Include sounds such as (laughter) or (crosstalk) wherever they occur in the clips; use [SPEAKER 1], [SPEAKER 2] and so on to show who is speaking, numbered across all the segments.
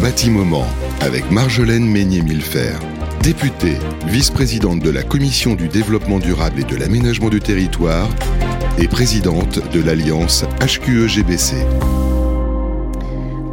[SPEAKER 1] Bâtiment avec Marjolaine Meignet-Millefer, députée, vice-présidente de la Commission du développement durable et de l'aménagement du territoire et présidente de l'Alliance HQE-GBC.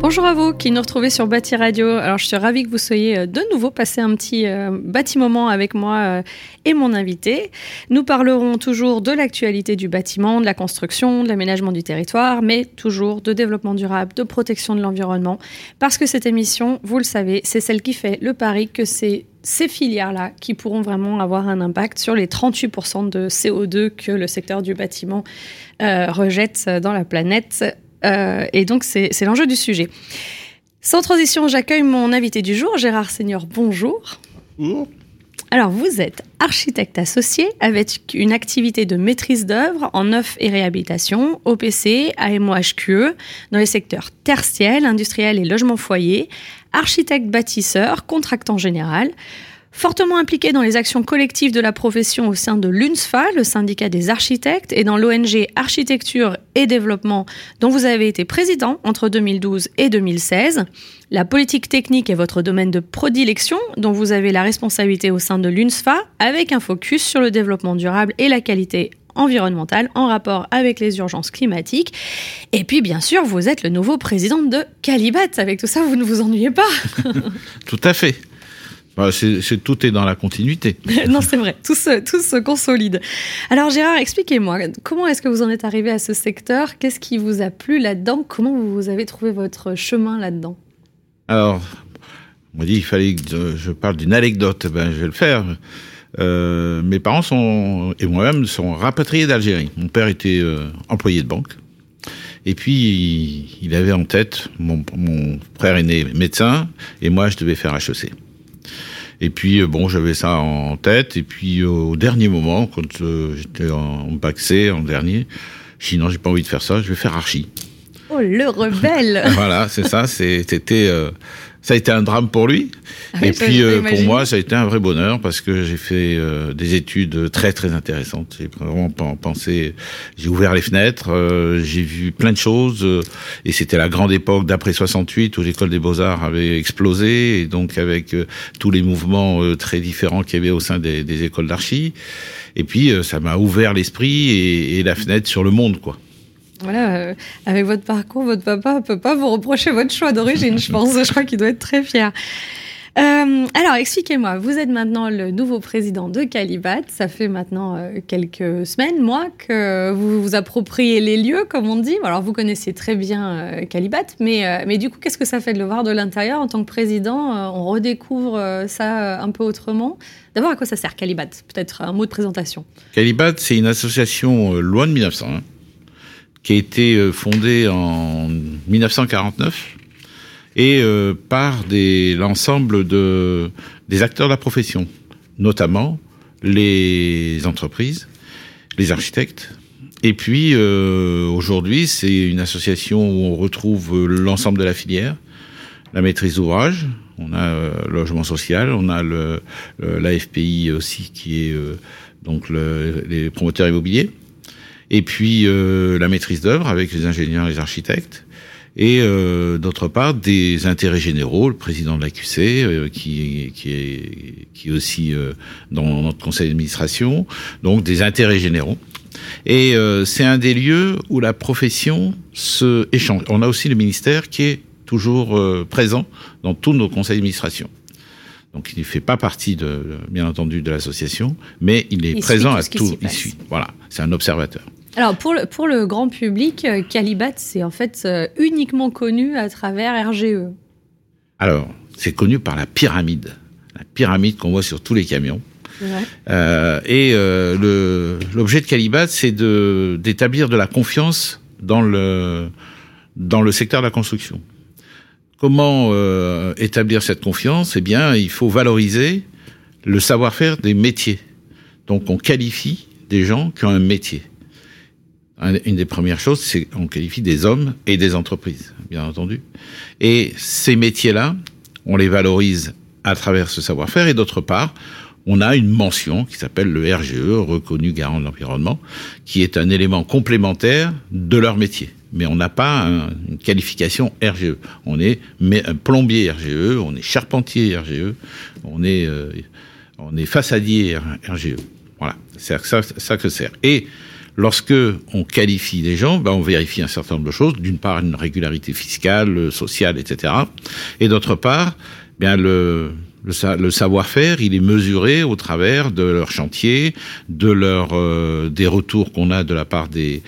[SPEAKER 2] Bonjour à vous qui nous retrouvez sur Bâti Radio. Alors je suis ravie que vous soyez euh, de nouveau passé un petit euh, moment avec moi euh, et mon invité. Nous parlerons toujours de l'actualité du bâtiment, de la construction, de l'aménagement du territoire, mais toujours de développement durable, de protection de l'environnement. Parce que cette émission, vous le savez, c'est celle qui fait le pari que c'est ces filières-là qui pourront vraiment avoir un impact sur les 38% de CO2 que le secteur du bâtiment rejette dans la planète euh, et donc, c'est l'enjeu du sujet. Sans transition, j'accueille mon invité du jour, Gérard Seigneur. Bonjour. Bonjour. Alors, vous êtes architecte associé avec une activité de maîtrise d'œuvre en neuf et réhabilitation, OPC, AMOHQE, dans les secteurs tertiels, industriels et logement foyer, architecte bâtisseur, contractant général. Fortement impliqué dans les actions collectives de la profession au sein de l'UNSFA, le syndicat des architectes, et dans l'ONG Architecture et Développement, dont vous avez été président entre 2012 et 2016. La politique technique est votre domaine de prédilection, dont vous avez la responsabilité au sein de l'UNSFA, avec un focus sur le développement durable et la qualité environnementale en rapport avec les urgences climatiques. Et puis, bien sûr, vous êtes le nouveau président de Calibat. Avec tout ça, vous ne vous ennuyez pas. (laughs) (laughs)
[SPEAKER 3] tout à fait. Bah, tout est dans la continuité. (laughs)
[SPEAKER 2] non, c'est vrai, tout se, tout se consolide. Alors Gérard, expliquez-moi, comment est-ce que vous en êtes arrivé à ce secteur? Qu'est-ce qui vous a plu là-dedans? Comment vous avez trouvé votre chemin là-dedans?
[SPEAKER 3] Alors, on m'a dit qu'il fallait que je parle d'une anecdote, ben, je vais le faire. Euh, mes parents sont, et moi-même sont rapatriés d'Algérie. Mon père était euh, employé de banque. Et puis, il avait en tête, mon, mon frère aîné médecin, et moi, je devais faire HEC. Et puis euh, bon, j'avais ça en tête. Et puis euh, au dernier moment, quand euh, j'étais en bac C, en dernier, je dit non, j'ai pas envie de faire ça, je vais faire archi.
[SPEAKER 2] Oh le rebelle (laughs)
[SPEAKER 3] Voilà, c'est ça. C'était ça a été un drame pour lui. Ah et puis euh, pour moi, ça a été un vrai bonheur parce que j'ai fait euh, des études très très intéressantes. J'ai vraiment pensé, j'ai ouvert les fenêtres, euh, j'ai vu plein de choses. et c'était la grande époque d'après 68 où l'école des beaux arts avait explosé et donc avec tous les mouvements très différents qu'il y avait au sein des, des écoles d'archi. Et puis ça m'a ouvert l'esprit et, et la fenêtre sur le monde, quoi.
[SPEAKER 2] Voilà, euh, avec votre parcours, votre papa peut pas vous reprocher votre choix d'origine, je pense. Je crois qu'il doit être très fier. Euh, alors, expliquez-moi, vous êtes maintenant le nouveau président de Calibat. Ça fait maintenant euh, quelques semaines, mois, que vous vous appropriez les lieux, comme on dit. Alors, vous connaissez très bien Calibat, mais, mais du coup, qu'est-ce que ça fait de le voir de l'intérieur en tant que président On redécouvre ça un peu autrement? D'abord, à quoi ça sert Calibat? Peut-être un mot de présentation.
[SPEAKER 3] Calibat, c'est une association loin de 1900 qui a été euh, fondée en 1949 et euh, par l'ensemble de, des acteurs de la profession, notamment les entreprises, les architectes. Et puis euh, aujourd'hui, c'est une association où on retrouve l'ensemble de la filière, la maîtrise d'ouvrage, on a le logement social, on a le, l'AFPI aussi qui est donc le, les promoteurs immobiliers et puis euh, la maîtrise d'œuvre avec les ingénieurs et les architectes, et euh, d'autre part des intérêts généraux, le président de la QC, euh, qui, qui, est, qui est aussi euh, dans notre conseil d'administration, donc des intérêts généraux. Et c'est un des lieux où la profession se échange. On a aussi le ministère qui est toujours présent dans tous nos conseils d'administration. Donc il ne fait pas partie, de, bien entendu, de l'association, mais il est présent à tout. Il suit. Voilà, c'est un observateur.
[SPEAKER 2] Alors pour le, pour le grand public, euh, Calibat, c'est en fait euh, uniquement connu à travers RGE.
[SPEAKER 3] Alors, c'est connu par la pyramide, la pyramide qu'on voit sur tous les camions. Euh, et euh, l'objet de Calibat, c'est d'établir de la confiance dans le, dans le secteur de la construction. Comment euh, établir cette confiance? Eh bien, il faut valoriser le savoir-faire des métiers. Donc, on qualifie des gens qui ont un métier. Une des premières choses, c'est qu'on qualifie des hommes et des entreprises, bien entendu. Et ces métiers-là, on les valorise à travers ce savoir-faire. Et d'autre part, on a une mention qui s'appelle le RGE, reconnu garant de l'environnement, qui est un élément complémentaire de leur métier. Mais on n'a pas une qualification RGE. On est plombier RGE, on est charpentier RGE, on est, euh, on est façadier RGE. Voilà, c'est ça, ça que sert. Et lorsque on qualifie des gens, ben on vérifie un certain nombre de choses. D'une part, une régularité fiscale, sociale, etc. Et d'autre part, bien le le, savoir-faire, il est mesuré au travers de leur chantier, de leur euh, des retours qu'on a de la part des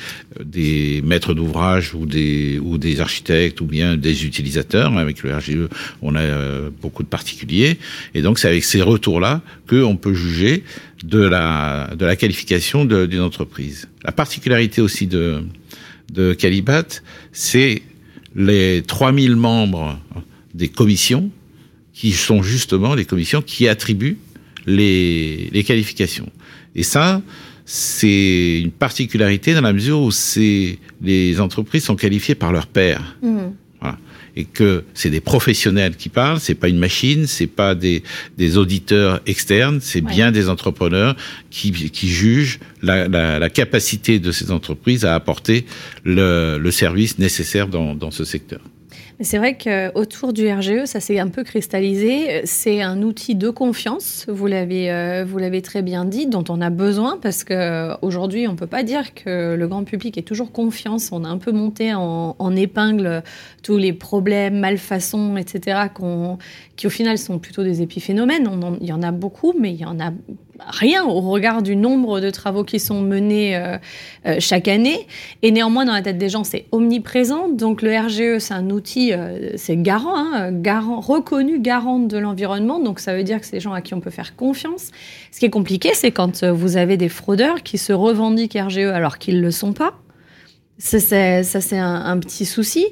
[SPEAKER 3] des maîtres d'ouvrage ou des ou des architectes ou bien des utilisateurs. Avec le RGE, on a euh, beaucoup de particuliers, et donc c'est avec ces retours-là qu'on peut juger de la de la qualification d'une entreprise. La particularité aussi de de Calibat, c'est les 3000 membres des commissions qui sont justement les commissions qui attribuent les, les qualifications. Et ça, c'est une particularité dans la mesure où c'est les entreprises sont qualifiées par leur père. Mmh. Voilà. Et que c'est des professionnels qui parlent, c'est pas une machine, c'est pas des, des auditeurs externes, c'est bien des entrepreneurs qui, qui jugent la, la, la, capacité de ces entreprises à apporter le, le service nécessaire dans, dans ce secteur.
[SPEAKER 2] C'est vrai qu'autour du RGE, ça s'est un peu cristallisé. C'est un outil de confiance, vous l'avez, euh, vous l'avez très bien dit, dont on a besoin parce qu'aujourd'hui, on ne peut pas dire que le grand public ait toujours confiance. On a un peu monté en, en épingle tous les problèmes, malfaçons, etc., qui au final sont plutôt des épiphénomènes. il y en a beaucoup, mais il y en a rien au regard du nombre de travaux qui sont menés euh, euh, chaque année. Et néanmoins, dans la tête des gens, c'est omniprésent. Donc le RGE, c'est un outil, euh, c'est garant, hein, garant, reconnu garant de l'environnement. Donc ça veut dire que c'est des gens à qui on peut faire confiance. Ce qui est compliqué, c'est quand vous avez des fraudeurs qui se revendiquent RGE alors qu'ils ne le sont pas. Ça, c'est un, petit souci.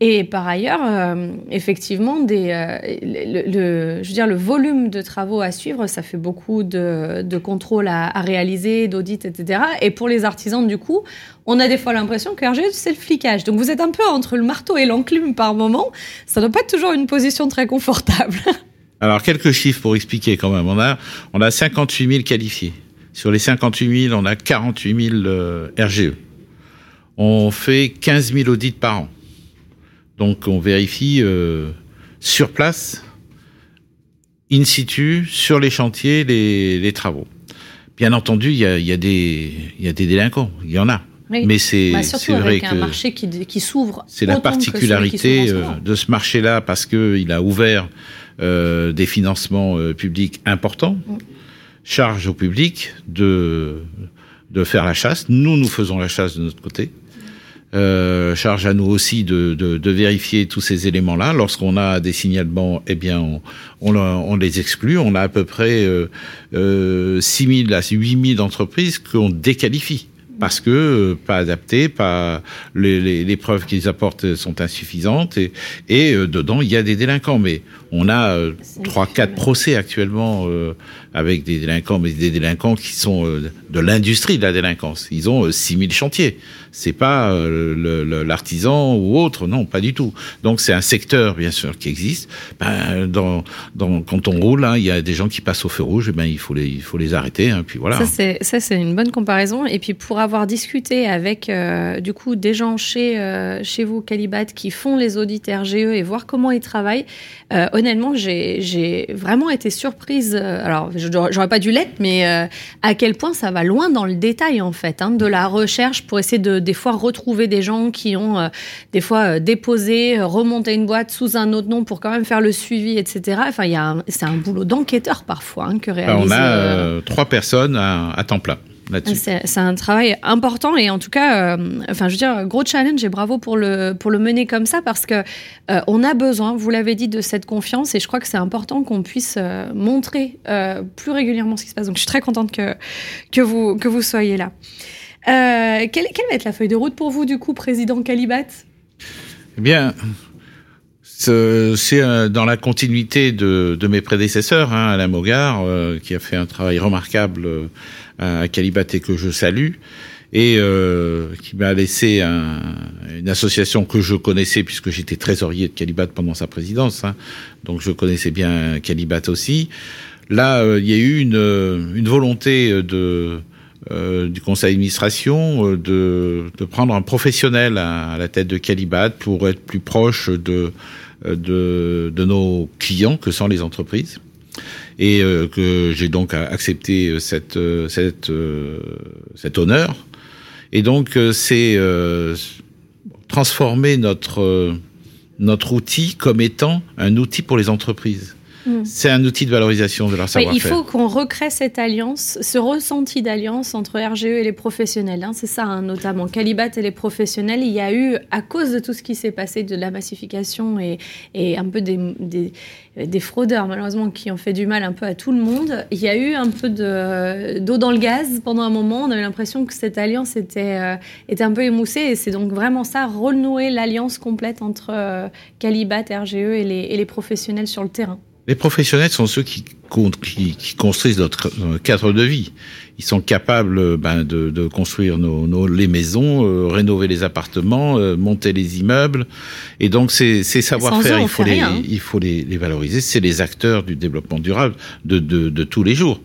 [SPEAKER 2] Et par ailleurs, euh, effectivement, euh, le, volume de travaux à suivre, ça fait beaucoup de, contrôles à, réaliser, d'audits, etc. Et pour les artisans, du coup, on a des fois l'impression que RGE, c'est le flicage. Donc vous êtes un peu entre le marteau et l'enclume par moment. Ça ne doit pas être toujours une position très confortable. (laughs)
[SPEAKER 3] Alors, quelques chiffres pour expliquer quand même. On a 58 000 qualifiés. Sur les 58 000, on a 48 000 RGE on fait 15 000 audits par an. Donc on vérifie euh, sur place, in situ, sur les chantiers, les, travaux. Bien entendu, il y a, des, délinquants, il y en a. Mais c'est
[SPEAKER 2] bah,
[SPEAKER 3] vrai
[SPEAKER 2] que un marché qui, s'ouvre.
[SPEAKER 3] C'est la particularité euh, de ce marché-là parce qu'il a ouvert euh, des financements publics importants. Mm. Charge au public de de faire la chasse. Nous, nous faisons la chasse de notre côté. Euh, charge à nous aussi de, de, de vérifier tous ces éléments-là. Lorsqu'on a des signalements, eh bien, on, on, on, les exclut. On a à peu près euh, euh, 6 000 à 8 000 entreprises qu'on déqualifie parce que euh, pas adapté, pas les, les, les preuves qu'ils apportent sont insuffisantes et, et euh, dedans il y a des délinquants. Mais on a euh, trois, quatre procès actuellement avec des délinquants, mais des délinquants qui sont de l'industrie de la délinquance. Ils ont 6000 chantiers. C'est pas l'artisan ou autre, non, pas du tout. Donc c'est un secteur bien sûr qui existe. Ben, quand on roule, hein, il y a des gens qui passent au feu rouge, et ben il faut les, arrêter. Hein.
[SPEAKER 2] Ça c'est une bonne comparaison. Et puis pour avoir discuté avec euh, du coup des gens chez euh, chez vous Calibat qui font les audits RGE et voir comment ils travaillent, euh, honnêtement j'ai vraiment été surprise. J'aurais pas dû l'être, mais à quel point ça va loin dans le détail en fait, hein, de la recherche pour essayer de des fois retrouver des gens qui ont des fois déposé, remonté une boîte sous un autre nom pour quand même faire le suivi, etc. Enfin il y a c'est un boulot d'enquêteur parfois hein, que réaliser.
[SPEAKER 3] on a trois personnes à temps plein.
[SPEAKER 2] C'est un travail important et en tout cas, euh, enfin, je veux dire, gros challenge et bravo pour le pour le mener comme ça parce que euh, on a besoin, vous l'avez dit, de cette confiance et je crois que c'est important qu'on puisse euh, montrer plus régulièrement ce qui se passe. Donc, je suis très contente que que vous que vous soyez là. Quelle, quelle, va être la feuille de route pour vous du coup, président Calibat?
[SPEAKER 3] Eh bien, c'est dans la continuité de, de mes prédécesseurs, hein, Alain Mogard, qui a fait un travail remarquable à Calibat et que je salue. et euh, qui m'a laissé un, une association que je connaissais puisque j'étais trésorier de Calibat pendant sa présidence, hein, donc je connaissais bien Calibat aussi. Là, euh, il y a eu une, une volonté de euh, du conseil d'administration euh, de, de, prendre un professionnel à, à, la tête de Calibat pour être plus proche de, de, de nos clients que sont les entreprises et euh, que j'ai donc accepté cette, cette, cet honneur et donc, euh, c'est euh, transformer notre, euh, notre outil comme étant un outil pour les entreprises. Mm. C'est un outil de valorisation de leur savoir-faire.
[SPEAKER 2] il faut qu'on recrée cette alliance, ce ressenti d'alliance entre RGE et les professionnels. Hein. C'est ça, hein, notamment. Calibat et les professionnels, il y a eu, à cause de tout ce qui s'est passé, de la massification et, et un peu des, des, des, fraudeurs, malheureusement, qui ont fait du mal un peu à tout le monde, il y a eu un peu d'eau dans le gaz pendant un moment. On avait l'impression que cette alliance était, euh, était un peu émoussée. Et c'est donc vraiment ça, renouer l'alliance complète entre euh, Calibat, RGE et les, et les professionnels sur le terrain.
[SPEAKER 3] Les professionnels sont ceux qui, qui, qui construisent notre euh, cadre de vie. Ils sont capables euh, ben, de, de, construire nos, nos, les maisons, euh, rénover les appartements, euh, monter les immeubles. Et donc ces, ces savoir-faire, il faut les, il faut les, les valoriser. C'est les acteurs du développement durable de, de, de tous les jours.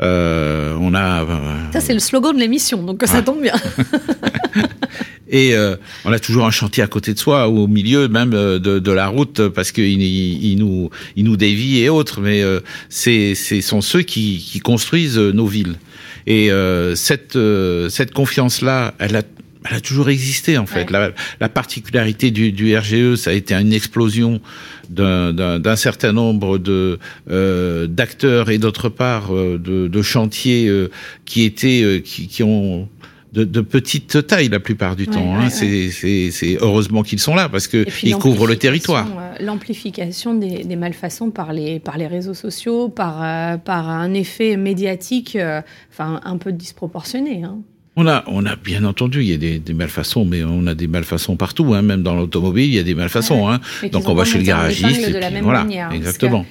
[SPEAKER 3] Euh, on a.
[SPEAKER 2] Ça c'est le slogan de l'émission, donc ouais. ça tombe bien. (laughs)
[SPEAKER 3] Et euh, on a toujours un chantier à côté de soi, ou au milieu même euh, de, de la route, parce qu'il il, il nous, il nous dévie et autres. Mais euh, c'est, ce sont ceux qui, qui construisent nos villes. Et euh, cette, euh, cette confiance-là, elle a, elle a toujours existé en fait. Ouais. La, la, particularité du, du, RGE, ça a été une explosion d'un certain nombre de euh, d'acteurs et d'autre part de, de, chantiers qui étaient qui, qui ont de, de, petite taille la plupart du ouais, temps. Hein. Ouais, c'est heureusement qu'ils sont là parce que ils couvrent le territoire.
[SPEAKER 2] Euh, L'amplification des, des, malfaçons par les par les réseaux sociaux, par euh, par un effet médiatique, euh, enfin un peu disproportionné. Hein.
[SPEAKER 3] On a, on a bien entendu, il y a des, des, malfaçons, mais on a des malfaçons partout, hein, même dans l'automobile, il y a des malfaçons. Donc on va chez le garagiste.
[SPEAKER 2] De la même
[SPEAKER 3] voilà,
[SPEAKER 2] manière,
[SPEAKER 3] exactement.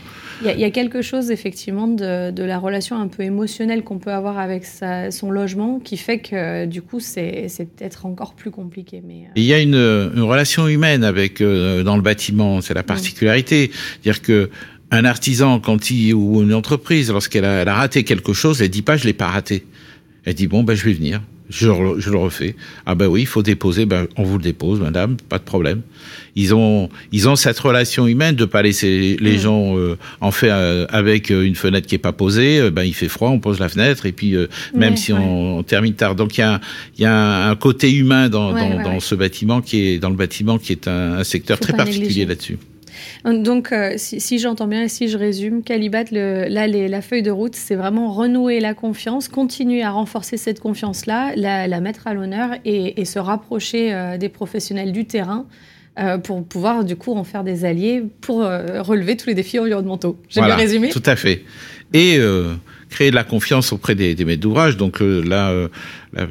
[SPEAKER 2] Il y, y, a quelque chose effectivement de, de la relation un peu émotionnelle qu'on peut avoir avec sa, son logement qui fait que du coup c'est peut-être encore plus compliqué. Mais
[SPEAKER 3] euh... Il y a une, une, relation humaine avec euh, dans le bâtiment, c'est la particularité, mmh. dire que un artisan quand il ou une entreprise lorsqu'elle a, a, raté quelque chose, elle dit pas je l'ai pas raté, elle dit bon ben je vais venir, je, je, le refais. Ah ben oui, il faut déposer, ben on vous le dépose, madame, pas de problème. Ils ont, ils ont cette relation humaine de pas laisser les mmh. gens euh, en fait euh, avec une fenêtre qui est pas posée. Euh, ben il fait froid, on pose la fenêtre et puis euh, même ouais, si ouais. On, on, termine tard. Donc il y a, il y a un côté humain dans, ouais, dans, dans, ce bâtiment qui est dans le bâtiment qui est un, un secteur très particulier là-dessus.
[SPEAKER 2] Donc, euh, si, si j'entends bien et si je résume, Calibat, le, là, les, la feuille de route, c'est vraiment renouer la confiance, continuer à renforcer cette confiance-là, la, la, mettre à l'honneur et, et, se rapprocher euh, des professionnels du terrain euh, pour pouvoir, du coup, en faire des alliés pour euh, relever tous les défis environnementaux. J'ai
[SPEAKER 3] voilà,
[SPEAKER 2] bien résumé
[SPEAKER 3] Tout à fait. Et euh, créer de la confiance auprès des, des maîtres d'ouvrage. Donc là, là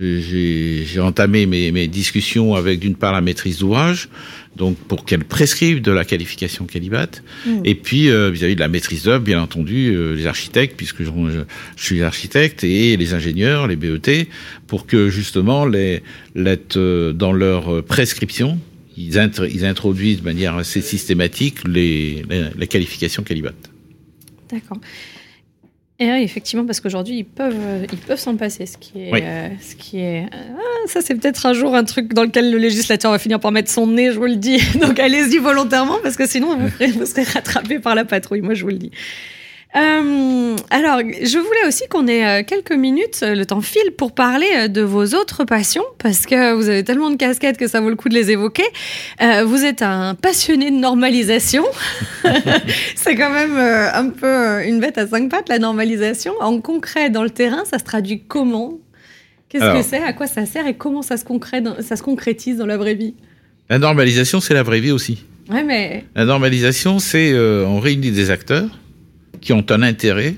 [SPEAKER 3] j'ai entamé mes, mes, discussions avec, d'une part, la maîtrise d'ouvrage, donc pour qu'elle prescrive de la qualification Calibat, mmh. et puis euh, vis-à-vis -vis de la maîtrise d'œuvre, bien entendu, euh, les architectes, puisque je, je, je, suis architecte, et les ingénieurs, les BET, pour que justement, les, les euh, dans leur prescription, ils, int ils, introduisent de manière assez systématique les, les, les qualifications Calibat.
[SPEAKER 2] D'accord. Et oui, effectivement, parce qu'aujourd'hui, ils peuvent, euh, ils peuvent s'en passer, ce qui est,
[SPEAKER 3] oui.
[SPEAKER 2] euh, ce qui est, ah, ça c'est peut-être un jour un truc dans lequel le législateur va finir par mettre son nez, je vous le dis. (laughs) Donc allez-y volontairement, parce que sinon vous, ferez, vous serez rattrapé par la patrouille, moi je vous le dis. Euh, alors, je voulais aussi qu'on ait euh, quelques minutes, euh, le temps file, pour parler de vos autres passions, parce que vous avez tellement de casquettes que ça vaut le coup de les évoquer. Euh, vous êtes un passionné de normalisation. (laughs) C'est quand même un peu une bête à cinq pattes, la normalisation. En concret, dans le terrain, ça se traduit comment? Qu'est-ce que c'est? À quoi ça sert Et comment ça se, ça se concrétise dans la vraie vie?
[SPEAKER 3] La normalisation, c'est la vraie vie aussi.
[SPEAKER 2] Ouais, mais...
[SPEAKER 3] La normalisation, c'est euh, on réunit des acteurs qui ont un intérêt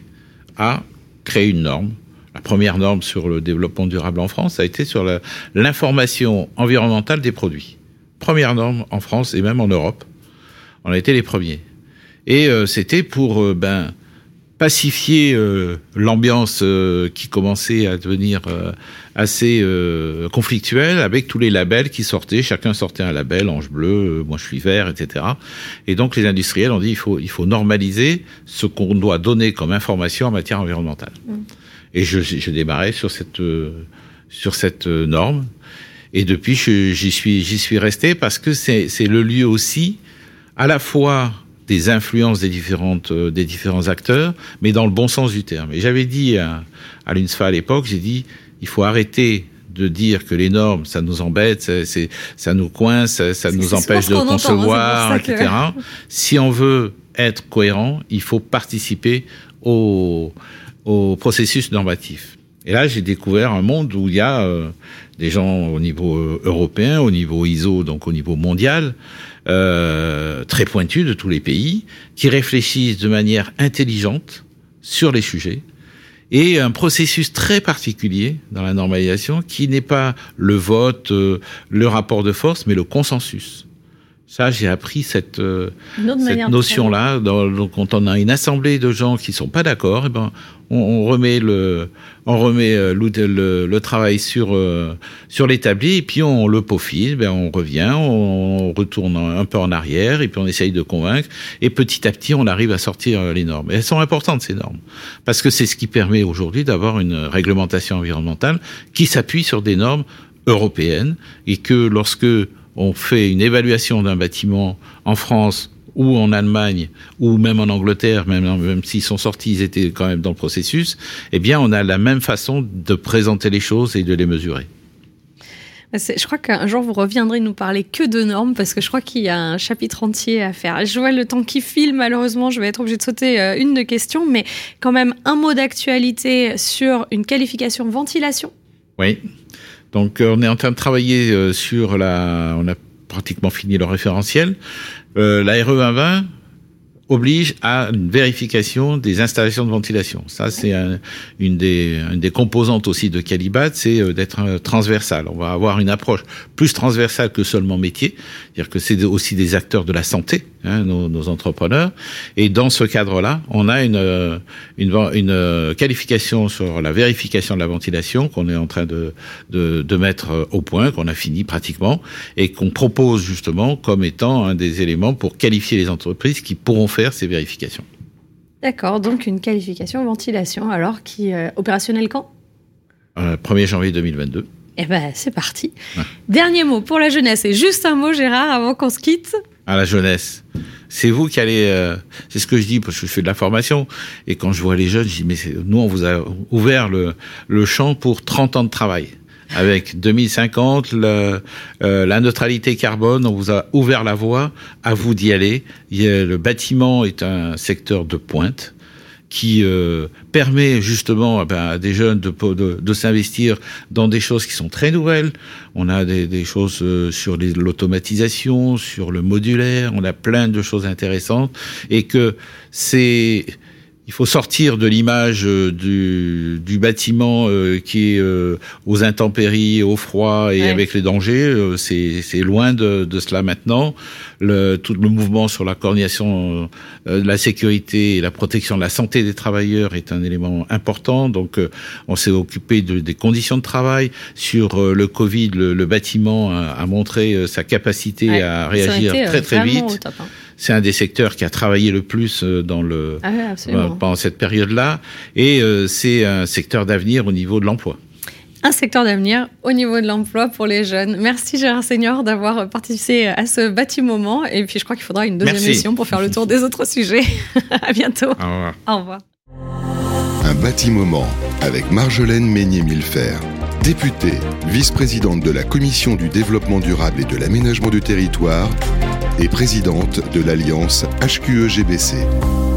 [SPEAKER 3] à créer une norme. La première norme sur le développement durable en France a été sur l'information environnementale des produits. Première norme en France et même en Europe. On a été les premiers. Et euh, c'était pour euh, ben, pacifier euh, l'ambiance euh, qui commençait à devenir euh, assez conflictuelle avec tous les labels qui sortaient. Chacun sortait un label, Ange bleu, moi je suis vert, etc. Et donc les industriels ont dit il faut il faut normaliser ce qu'on doit donner comme information en matière environnementale. Mmh. Et je, je démarrais sur cette sur cette norme. Et depuis, j'y suis j'y suis resté parce que c'est c'est le lieu aussi à la fois des influences des différentes euh, des différents acteurs, mais dans le bon sens du terme. Et j'avais dit à, à l'UNSFA à l'époque, j'ai dit il faut arrêter de dire que les normes, ça nous embête, ça nous coince, ça, nous empêche de hein, concevoir, etc. Si on veut être cohérent, il faut participer au, au processus normatif. Et là, j'ai découvert un monde où il y a euh, des gens au niveau euh, européen, au niveau ISO, donc au niveau mondial, euh, très pointus de tous les pays, qui réfléchissent de manière intelligente sur les sujets, et un processus très particulier dans la normalisation qui n'est pas le vote, euh, le rapport de force, mais le consensus. Ça, j'ai appris cette, euh, cette notion-là. Donc, quand on a une assemblée de gens qui sont pas d'accord, eh ben, on, on, remet le, on remet euh, le, le, travail sur euh, sur l'établi et puis on le peaufine. Ben, on revient, on, retourne un peu en arrière et puis on essaye de convaincre. Et petit à petit, on arrive à sortir les normes. Et elles sont importantes ces normes parce que c'est ce qui permet aujourd'hui d'avoir une réglementation environnementale qui s'appuie sur des normes européennes et que lorsque on fait une évaluation d'un bâtiment en France ou en Allemagne, ou même en Angleterre, même, même s'ils sont sortis, ils étaient quand même dans le processus, eh bien, on a la même façon de présenter les choses et de les mesurer.
[SPEAKER 2] Je crois qu'un jour vous reviendrez nous parler que de normes parce que je crois qu'il y a un chapitre entier à faire. Je vois le temps qui file, malheureusement, je vais être obligée de sauter euh, une de questions, mais quand même un mot d'actualité sur une qualification ventilation.
[SPEAKER 3] Oui. Donc euh, on est en train de travailler euh, sur la, on a pratiquement fini le référentiel. Euh, la RE 120 oblige à une vérification des installations de ventilation. Ça, c'est une, des, une des composantes aussi de Calibat, c'est euh, d'être transversal. On va avoir une approche plus transversale que seulement métier, c'est-à-dire que c'est aussi des acteurs de la santé, hein, nos, nos, entrepreneurs. Et dans ce cadre-là, on a une, euh, une, une, qualification sur la vérification de la ventilation qu'on est en train de, de, de mettre au point, qu'on a fini pratiquement, et qu'on propose justement comme étant un des éléments pour qualifier les entreprises qui pourront faire ces vérifications.
[SPEAKER 2] D'accord, donc une qualification ventilation, alors qui est euh, opérationnelle quand?
[SPEAKER 3] 1er euh, janvier 2022.
[SPEAKER 2] Eh ben, c'est parti. Dernier mot pour la jeunesse, et juste un mot, Gérard, avant qu'on se quitte.
[SPEAKER 3] À la jeunesse. C'est vous qui allez. Euh, c'est ce que je dis parce que je fais de la formation. Et quand je vois les jeunes, je dis mais nous on vous a ouvert le, champ pour 30 ans de travail avec 2050, le, euh, la neutralité carbone, on vous a ouvert la voie, à vous d'y aller. le bâtiment est un secteur de pointe qui euh, permet justement eh ben, à des jeunes de, de, de s'investir dans des choses qui sont très nouvelles. On a des, des choses euh, sur l'automatisation, sur le modulaire, on a plein de choses intéressantes et que c'est il faut sortir de l'image euh, du, du, bâtiment euh, qui est euh, aux intempéries, au froid et avec les dangers. C'est loin de, de, cela maintenant. Le, tout le mouvement sur la coordination de la sécurité et la protection de la santé des travailleurs est un élément important. Donc, on s'est occupé de, des conditions de travail. Sur le Covid, le, le bâtiment a, a, montré sa capacité à réagir très très vite. Hein c'est un des secteurs qui a travaillé le plus euh, dans le ah pendant cette période-là, et euh, c'est un secteur d'avenir au niveau de l'emploi.
[SPEAKER 2] Un secteur d'avenir au niveau de l'emploi pour les jeunes. Merci Gérard Seigneur d'avoir participé à ce bâtiment. Et puis je crois qu'il faudra une deuxième émission pour faire le tour des autres sujets. (laughs) à bientôt. Au
[SPEAKER 3] revoir.
[SPEAKER 2] Au revoir.
[SPEAKER 1] Un bâtiment avec Marjolaine Meignet-Millefer, députée, vice-présidente de la Commission du développement durable et de l'aménagement du territoire et présidente de l'alliance HQE-GBC.